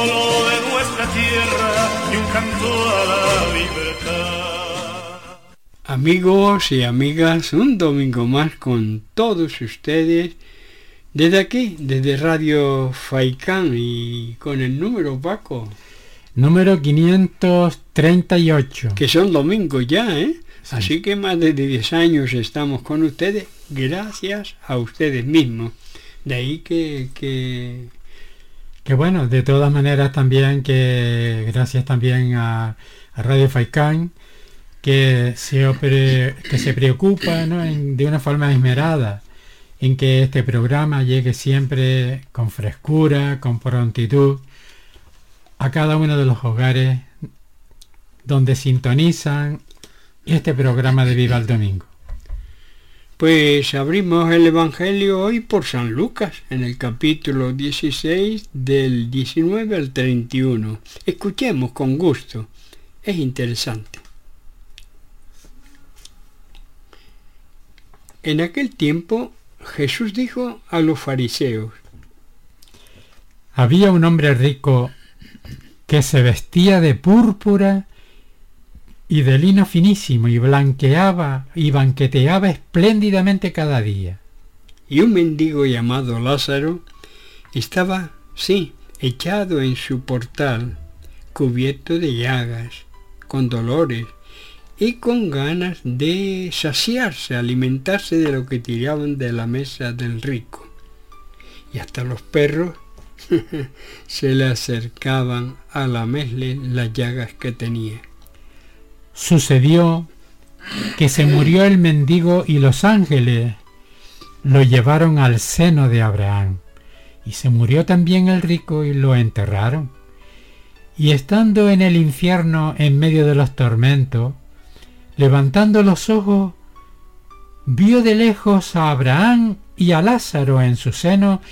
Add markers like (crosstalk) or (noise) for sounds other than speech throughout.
símbolo de nuestra tierra y un canto a la libertad. Amigos y amigas, un domingo más con todos ustedes desde aquí, desde Radio Faicán y con el número Paco. Número 538. Que son domingos ya, ¿eh? Así que más de 10 años estamos con ustedes gracias a ustedes mismos. De ahí que, que... Que bueno, de todas maneras también que gracias también a, Radio se, que se preocupa de una forma esmerada en que este programa llegue siempre con frescura, con prontitud a cada uno de los hogares donde sintonizan este programa de Viva el Domingo. Pues abrimos el Evangelio hoy por San Lucas, en el capítulo 16 del 19 al 31. Escuchemos con gusto, es interesante. En aquel tiempo Jesús dijo a los fariseos, Había un hombre rico que se vestía de púrpura y de lino finísimo y blanqueaba y banqueteaba espléndidamente cada día. Y un mendigo llamado Lázaro estaba, sí, echado en su portal, cubierto de llagas, con dolores y con ganas de saciarse, alimentarse de lo que tiraban de la mesa del rico. Y hasta los perros (laughs) se le acercaban a lamerle las llagas que tenía. Sucedió que se murió el mendigo y los ángeles lo llevaron al seno de Abraham. Y se murió también el rico y lo enterraron. Y estando en el infierno en medio de los tormentos, levantando los ojos, vio de lejos a Abraham y a Lázaro en su seno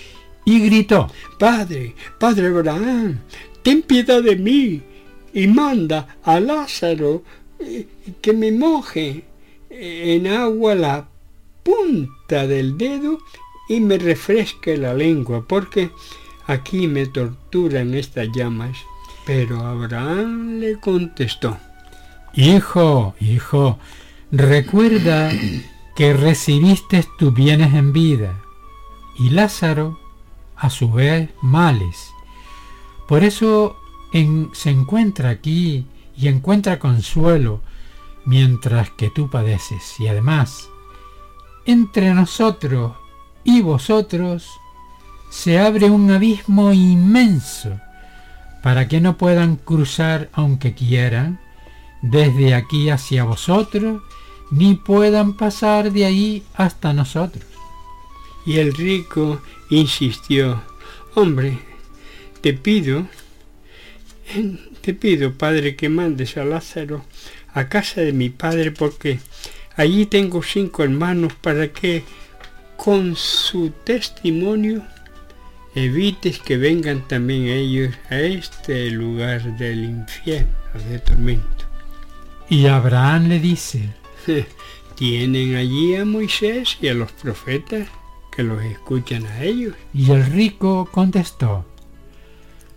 y gritó, Padre, Padre Abraham, ten piedad de mí y manda a Lázaro que me moje en agua la punta del dedo y me refresque la lengua, porque aquí me torturan estas llamas. Pero Abraham le contestó, Hijo, hijo, recuerda que recibiste tus bienes en vida y Lázaro a su vez males. Por eso se encuentra aquí y encuentra consuelo mientras que tú padeces. Y además, entre nosotros y vosotros se abre un abismo inmenso para que no puedan cruzar aunque quieran desde aquí hacia vosotros, ni puedan pasar de ahí hasta nosotros. Y el rico insistió, hombre, te pido, (laughs) te pido, padre, que mandes a Lázaro a casa de mi padre porque allí tengo cinco hermanos para que con su testimonio evites que vengan también ellos a este lugar del infierno de tormento. Y Abraham le dice, (laughs) tienen allí a Moisés y a los profetas que los escuchan a ellos. Y el rico contestó,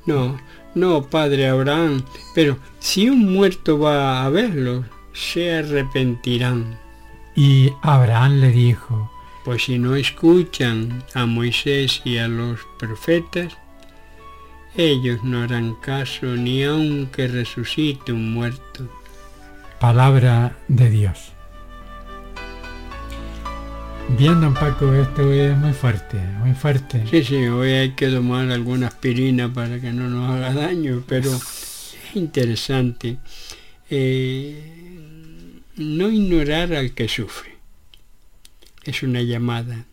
no, no, padre Abraham, pero si un muerto va a verlos, se arrepentirán. Y Abraham le dijo, pues si no escuchan a Moisés y a los profetas, ellos no harán caso ni aunque resucite un muerto. Palabra de Dios. Bien, don Paco, esto es muy fuerte, muy fuerte. Sí, sí, hoy hay que tomar alguna aspirina para que no nos haga daño, pero es interesante eh, no ignorar al que sufre. Es una llamada.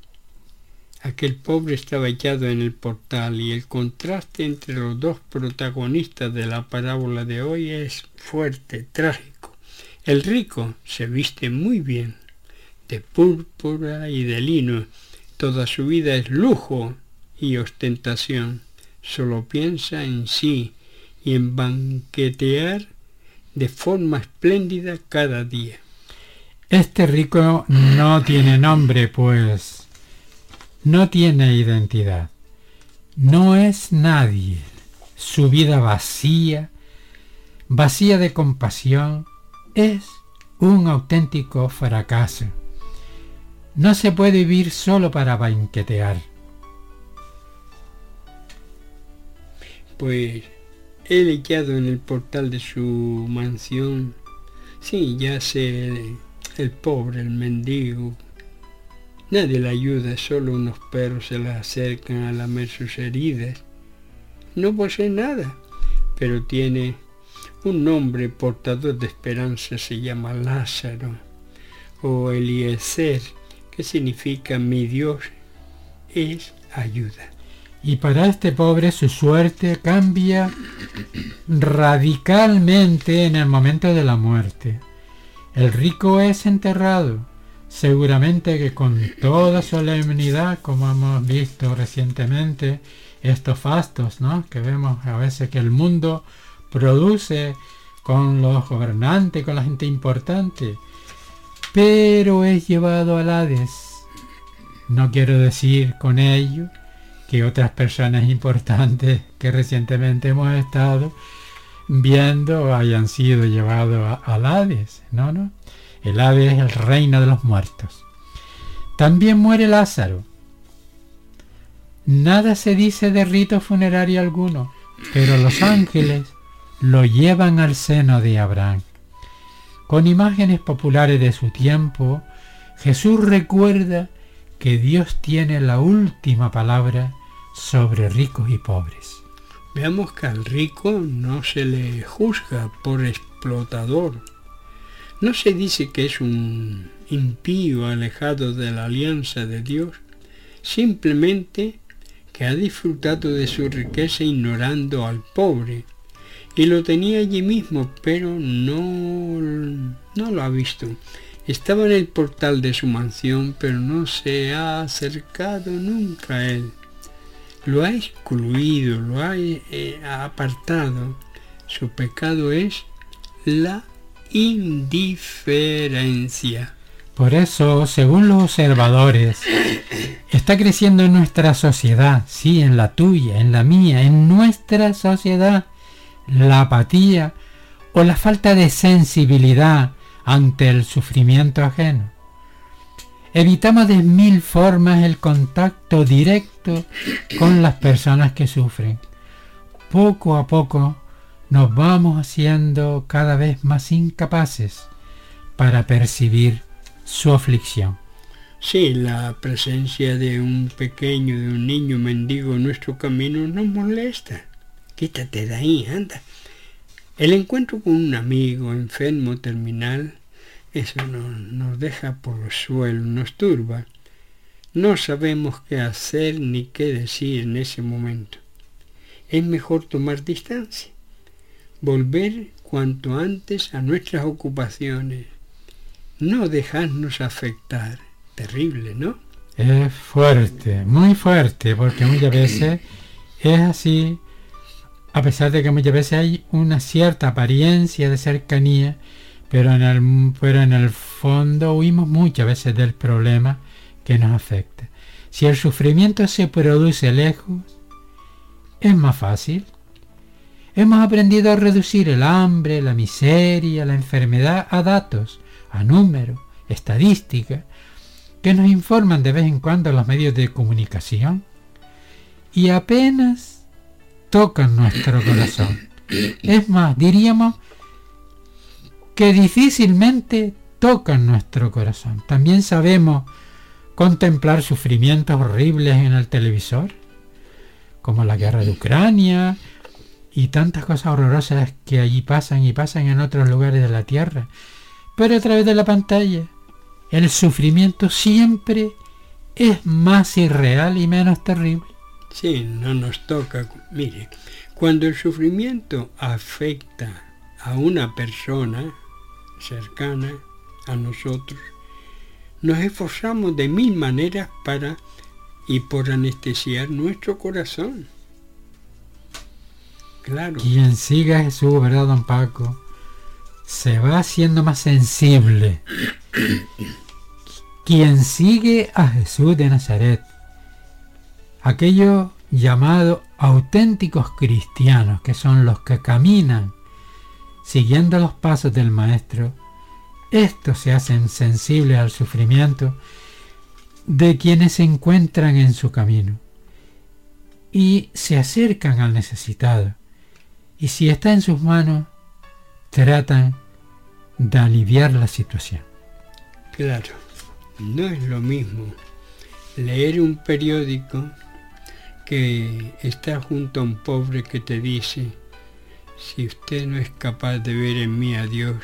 Aquel pobre estaba echado en el portal y el contraste entre los dos protagonistas de la parábola de hoy es fuerte, trágico. El rico se viste muy bien, de púrpura y de lino. Toda su vida es lujo y ostentación. Solo piensa en sí y en banquetear de forma espléndida cada día. Este rico no tiene nombre, pues no tiene identidad. No es nadie. su vida vacía, vacía de compasión, es un auténtico fracaso. No se puede vivir solo para banquetear. Pues he echado en el portal de su mansión, sí, ya sé, el, el pobre, el mendigo, Nadie le ayuda, solo unos perros se le acercan a lamer sus heridas. No posee nada, pero tiene un nombre portador de esperanza, se llama Lázaro o Eliezer, significa mi Dios es ayuda. Y para este pobre su suerte cambia radicalmente en el momento de la muerte. El rico es enterrado, seguramente que con toda solemnidad, como hemos visto recientemente, estos fastos ¿no? que vemos a veces que el mundo produce con los gobernantes, con la gente importante, pero es llevado al Hades. No quiero decir con ello que otras personas importantes que recientemente hemos estado viendo hayan sido llevados al Hades, no, no. El Hades es el reino de los muertos. También muere Lázaro. Nada se dice de rito funerario alguno, pero los ángeles lo llevan al seno de Abraham. Con imágenes populares de su tiempo, Jesús recuerda que Dios tiene la última palabra sobre ricos y pobres. Veamos que al rico no se le juzga por explotador. No se dice que es un impío alejado de la alianza de Dios, simplemente que ha disfrutado de su riqueza ignorando al pobre y lo tenía allí mismo, pero no, no lo ha visto. Estaba en el portal de su mansión, pero no se ha acercado nunca a él. Lo ha excluido, lo ha eh, apartado. Su pecado es la indiferencia. Por eso, según los observadores, está creciendo en nuestra sociedad, sí, en la tuya, en la mía, en nuestra sociedad, la apatía o la falta de sensibilidad ante el sufrimiento ajeno. Evitamos de mil formas el contacto directo con las personas que sufren. Poco a poco nos vamos haciendo cada vez más incapaces para percibir su aflicción. Sí, la presencia de un pequeño, de un niño mendigo en nuestro camino nos molesta quítate de ahí, anda. El encuentro con un amigo enfermo terminal, eso nos, deja por el suelo, nos turba. No sabemos qué hacer ni qué decir en ese momento. Es mejor tomar distancia, volver cuanto antes a nuestras ocupaciones, no dejarnos afectar. Terrible, ¿no? Es fuerte, muy fuerte, porque muchas veces es así a pesar de que muchas veces hay una cierta apariencia de cercanía, pero en el, en el fondo huimos muchas veces del problema que nos afecta. Si el sufrimiento se produce lejos, es más fácil. Hemos aprendido a reducir el hambre, la miseria, la enfermedad a datos, a números, estadísticas, que nos informan de vez en cuando los medios de comunicación. Y apenas tocan nuestro corazón. Es más, diríamos que difícilmente tocan nuestro corazón. También sabemos contemplar sufrimientos horribles en el televisor, como la guerra de Ucrania y tantas cosas horrorosas que allí pasan y pasan en otros lugares de la tierra. Pero a través de la pantalla, el sufrimiento siempre es más irreal y menos terrible. Sí, no nos toca. Mire, cuando el sufrimiento afecta a una persona cercana a nosotros, nos esforzamos de mil maneras para y por anestesiar nuestro corazón. Claro. Quien siga a Jesús, ¿verdad, don Paco? Se va haciendo más sensible. (coughs) Quien sigue a Jesús de Nazaret aquello llamado auténticos cristianos, que son los que caminan siguiendo los pasos del Maestro, estos se hacen sensibles al sufrimiento de quienes se encuentran en su camino y se acercan al necesitado y si está en sus manos tratan de aliviar la situación. Claro, no es lo mismo leer un periódico que está junto a un pobre que te dice, si usted no es capaz de ver en mí a Dios,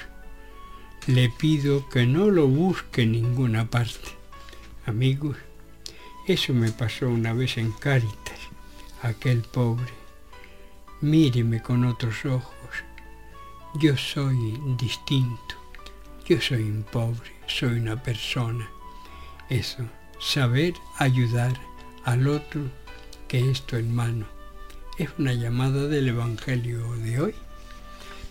le pido que no lo busque en ninguna parte. Amigos, eso me pasó una vez en Cáritas, aquel pobre. Míreme con otros ojos. Yo soy distinto. Yo soy un pobre, soy una persona. Eso, saber ayudar al otro esto en mano. Es una llamada del Evangelio de hoy.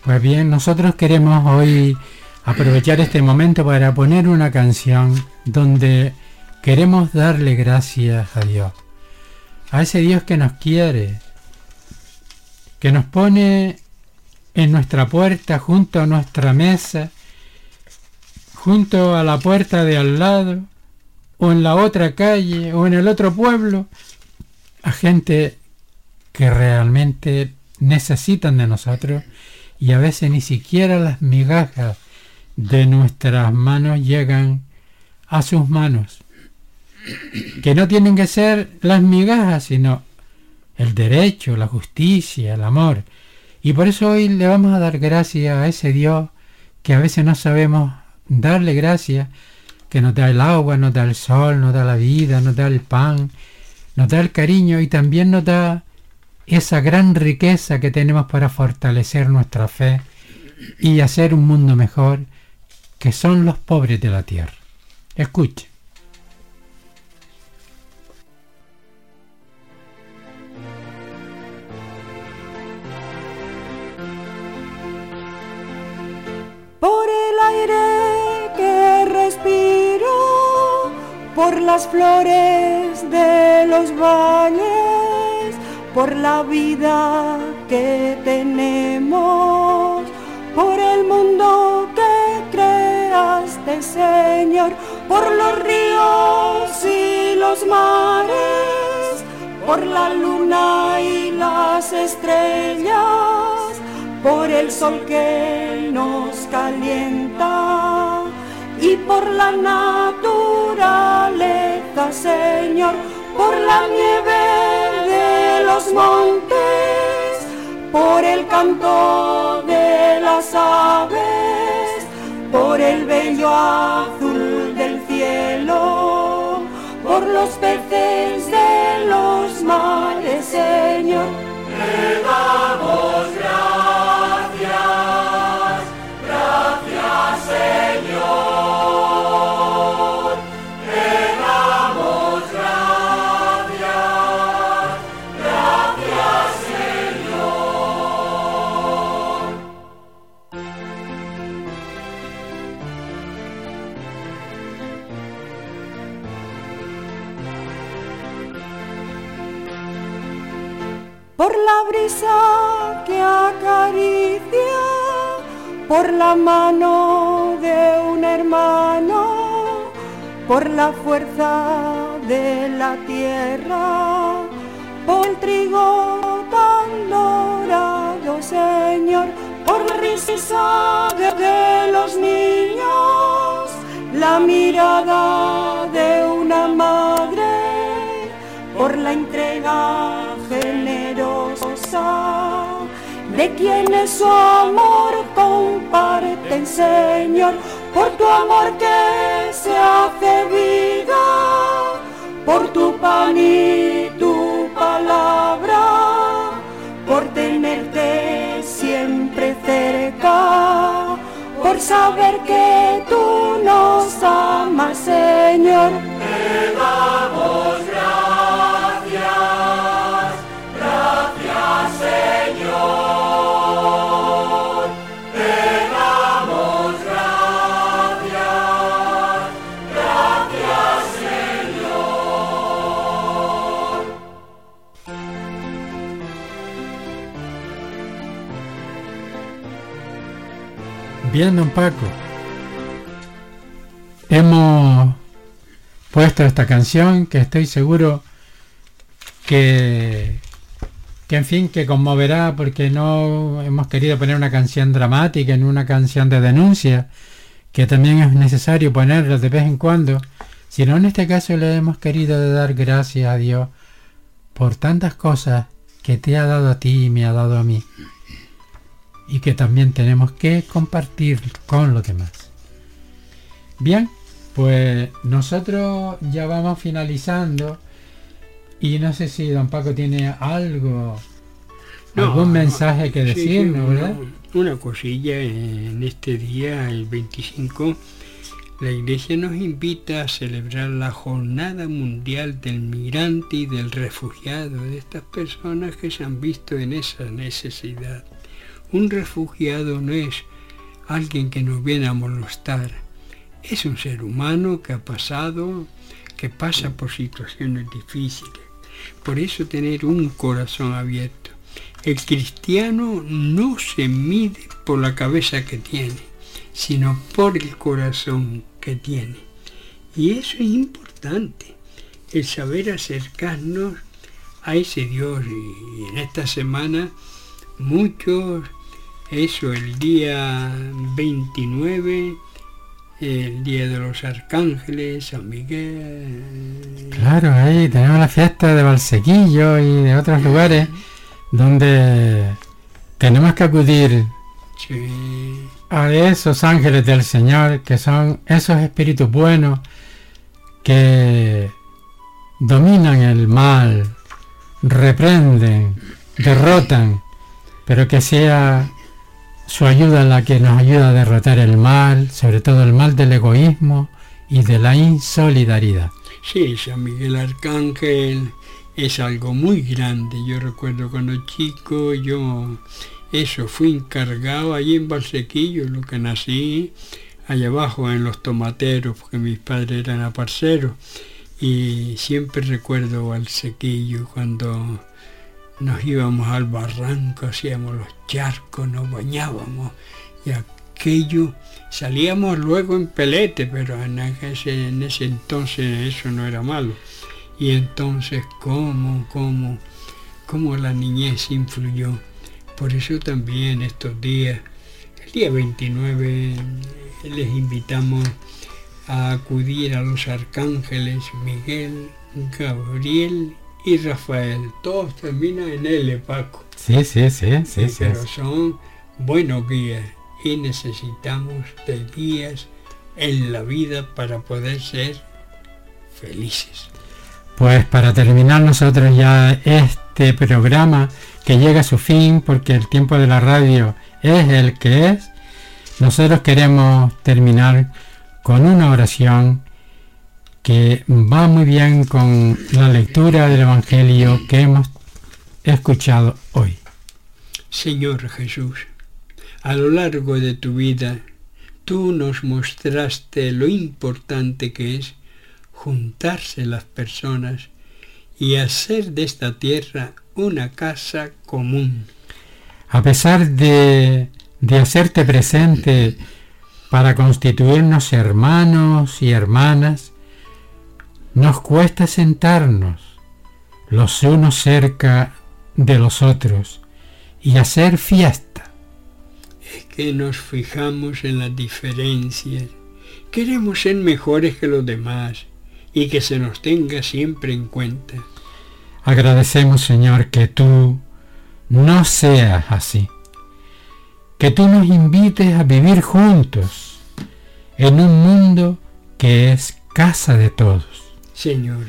Pues bien, nosotros queremos hoy aprovechar este momento para poner una canción donde queremos darle gracias a Dios. A ese Dios que nos quiere, que nos pone en nuestra puerta, junto a nuestra mesa, junto a la puerta de al lado, o en la otra calle, o en el otro pueblo, a gente que realmente necesitan de nosotros y a veces ni siquiera las migajas de nuestras manos llegan a sus manos. Que no tienen que ser las migajas, sino el derecho, la justicia, el amor. Y por eso hoy le vamos a dar gracias a ese Dios que a veces no sabemos darle gracias, que nos da el agua, nos da el sol, nos da la vida, nos da el pan, nos da el cariño y también nos da esa gran riqueza que tenemos para fortalecer nuestra fe y hacer un mundo mejor, que son los pobres de la tierra. Escuche. Por las flores de los valles, por la vida que tenemos, por el mundo que creaste, Señor, por los ríos y los mares, por la luna y las estrellas por el sol que nos calienta y por la naturaleza, Señor, por la nieve de los montes, por el canto de las aves, por el bello azul del cielo, por los peces de los mares, Señor. Te damos por la brisa que acaricia, por la mano de un hermano, por la fuerza de la tierra, por el trigo tan dorado, Señor, por la risa de los niños, la mirada de una madre, por la entrega de quienes su amor comparten, Señor, por tu amor que se hace vida, por tu pan y tu palabra, por tenerte siempre cerca, por saber que tú nos amas, Señor. Bien, don Paco. Hemos puesto esta canción que estoy seguro que, que en fin, que conmoverá porque no hemos querido poner una canción dramática en una canción de denuncia, que también es necesario ponerla de vez en cuando, sino en este caso le hemos querido dar gracias a Dios por tantas cosas que te ha dado a ti y me ha dado a mí y que también tenemos que compartir con los demás. Bien, pues nosotros ya vamos finalizando y no sé si don Paco tiene algo, algún mensaje que decirnos, ¿verdad? Una, cosilla en este día, el 25, la Iglesia nos invita a celebrar la Jornada Mundial del Migrante y del Refugiado, de estas personas que se han visto en esa necesidad. Un refugiado no es alguien que nos viene a molestar, es un ser humano que ha pasado, que pasa por situaciones difíciles. Por eso tener un corazón abierto. El cristiano no se mide por la cabeza que tiene, sino por el corazón que tiene. Y eso es importante, el saber acercarnos a ese Dios. Y en esta semana muchos eso, el día 29, el día de los arcángeles, San Miguel. Claro, ahí tenemos la fiesta de Valsequillo y de otros lugares donde tenemos que acudir a esos ángeles del Señor, que son esos espíritus buenos que dominan el mal, reprenden, derrotan, pero que sea su ayuda la que nos ayuda a derrotar el mal, sobre todo el mal del egoísmo y de la insolidaridad. Sí, San Miguel Arcángel es algo muy grande. Yo recuerdo cuando chico, yo eso fui encargado allí en Valsequillo, lo que nací allá abajo en los tomateros, porque mis padres eran aparceros. Y siempre recuerdo Valsequillo cuando nos íbamos al barranco, hacíamos los charcos, nos bañábamos y aquello, salíamos luego en pelete, pero en ese, en ese entonces eso no era malo. Y entonces, ¿cómo, cómo, cómo la niñez influyó? Por eso también estos días, el día 29, les invitamos a acudir a los arcángeles Miguel, Gabriel y Rafael. Todos terminan en L, Paco. Sí, sí, sí, sí. sí pero son buenos guías y necesitamos de guías en la vida para poder ser felices. Pues para terminar nosotros ya este programa que llega a su fin porque el tiempo de la radio es el que es, nosotros queremos terminar con una oración que va muy bien con la lectura del Evangelio que hemos escuchado hoy. Señor Jesús, a lo largo de tu vida, tú nos mostraste lo importante que es juntarse las personas y hacer de esta tierra una casa común. A pesar de, de hacerte presente para constituirnos hermanos y hermanas, nos cuesta sentarnos los unos cerca de los otros y hacer fiesta. Es que nos fijamos en las diferencias. Queremos ser mejores que los demás y que se nos tenga siempre en cuenta. Agradecemos, Señor, que tú no seas así. Que tú nos invites a vivir juntos en un mundo que es casa de todos. Señor,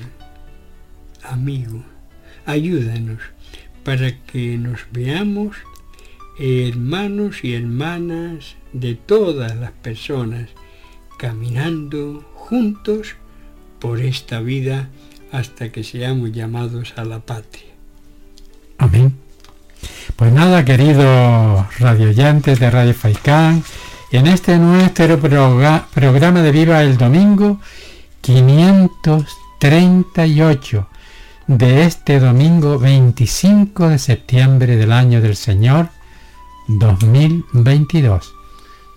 amigo, ayúdanos para que nos veamos hermanos y hermanas de todas las personas, caminando juntos por esta vida hasta que seamos llamados a la patria. Amén. Pues nada, queridos radioyentes de Radio Faicán, en este nuestro programa de Viva el Domingo, 538 de este domingo 25 de septiembre del año del Señor 2022.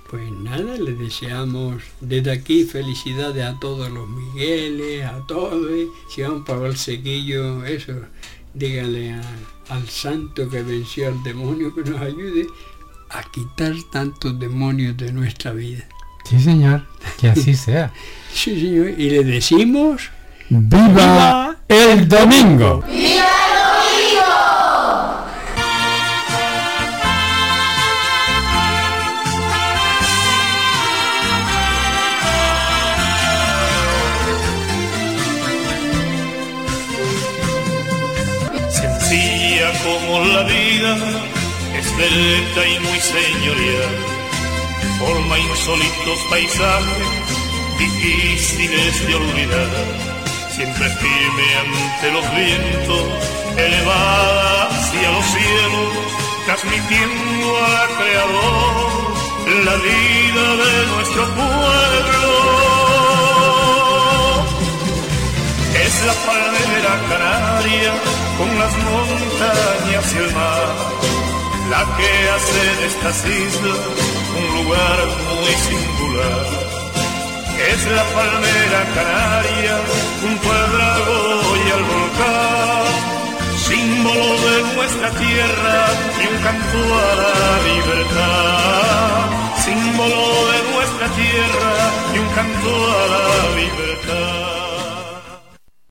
Pues nada, le deseamos desde aquí felicidades a todos los Migueles, a todos. ¿eh? Si van para el sequillo, eso, díganle al santo que venció al demonio que nos ayude a quitar tantos demonios de nuestra vida. Sí, señor, que así sea. (laughs) Sí, señor. Y le decimos... ¡Viva el domingo! Sencilla como la vida, esbelta y muy señorial. Forma insólitos paisajes, difíciles de olvidar. Siempre firme ante los vientos, elevada hacia los cielos, transmitiendo al Creador la vida de nuestro pueblo. Es la palmera canaria con las montañas y el mar, la que hace de estas islas un lugar muy singular. Es la palmera canaria junto al lago y al volcán, símbolo de nuestra tierra y un canto a la libertad. Símbolo de nuestra tierra y un canto a la libertad.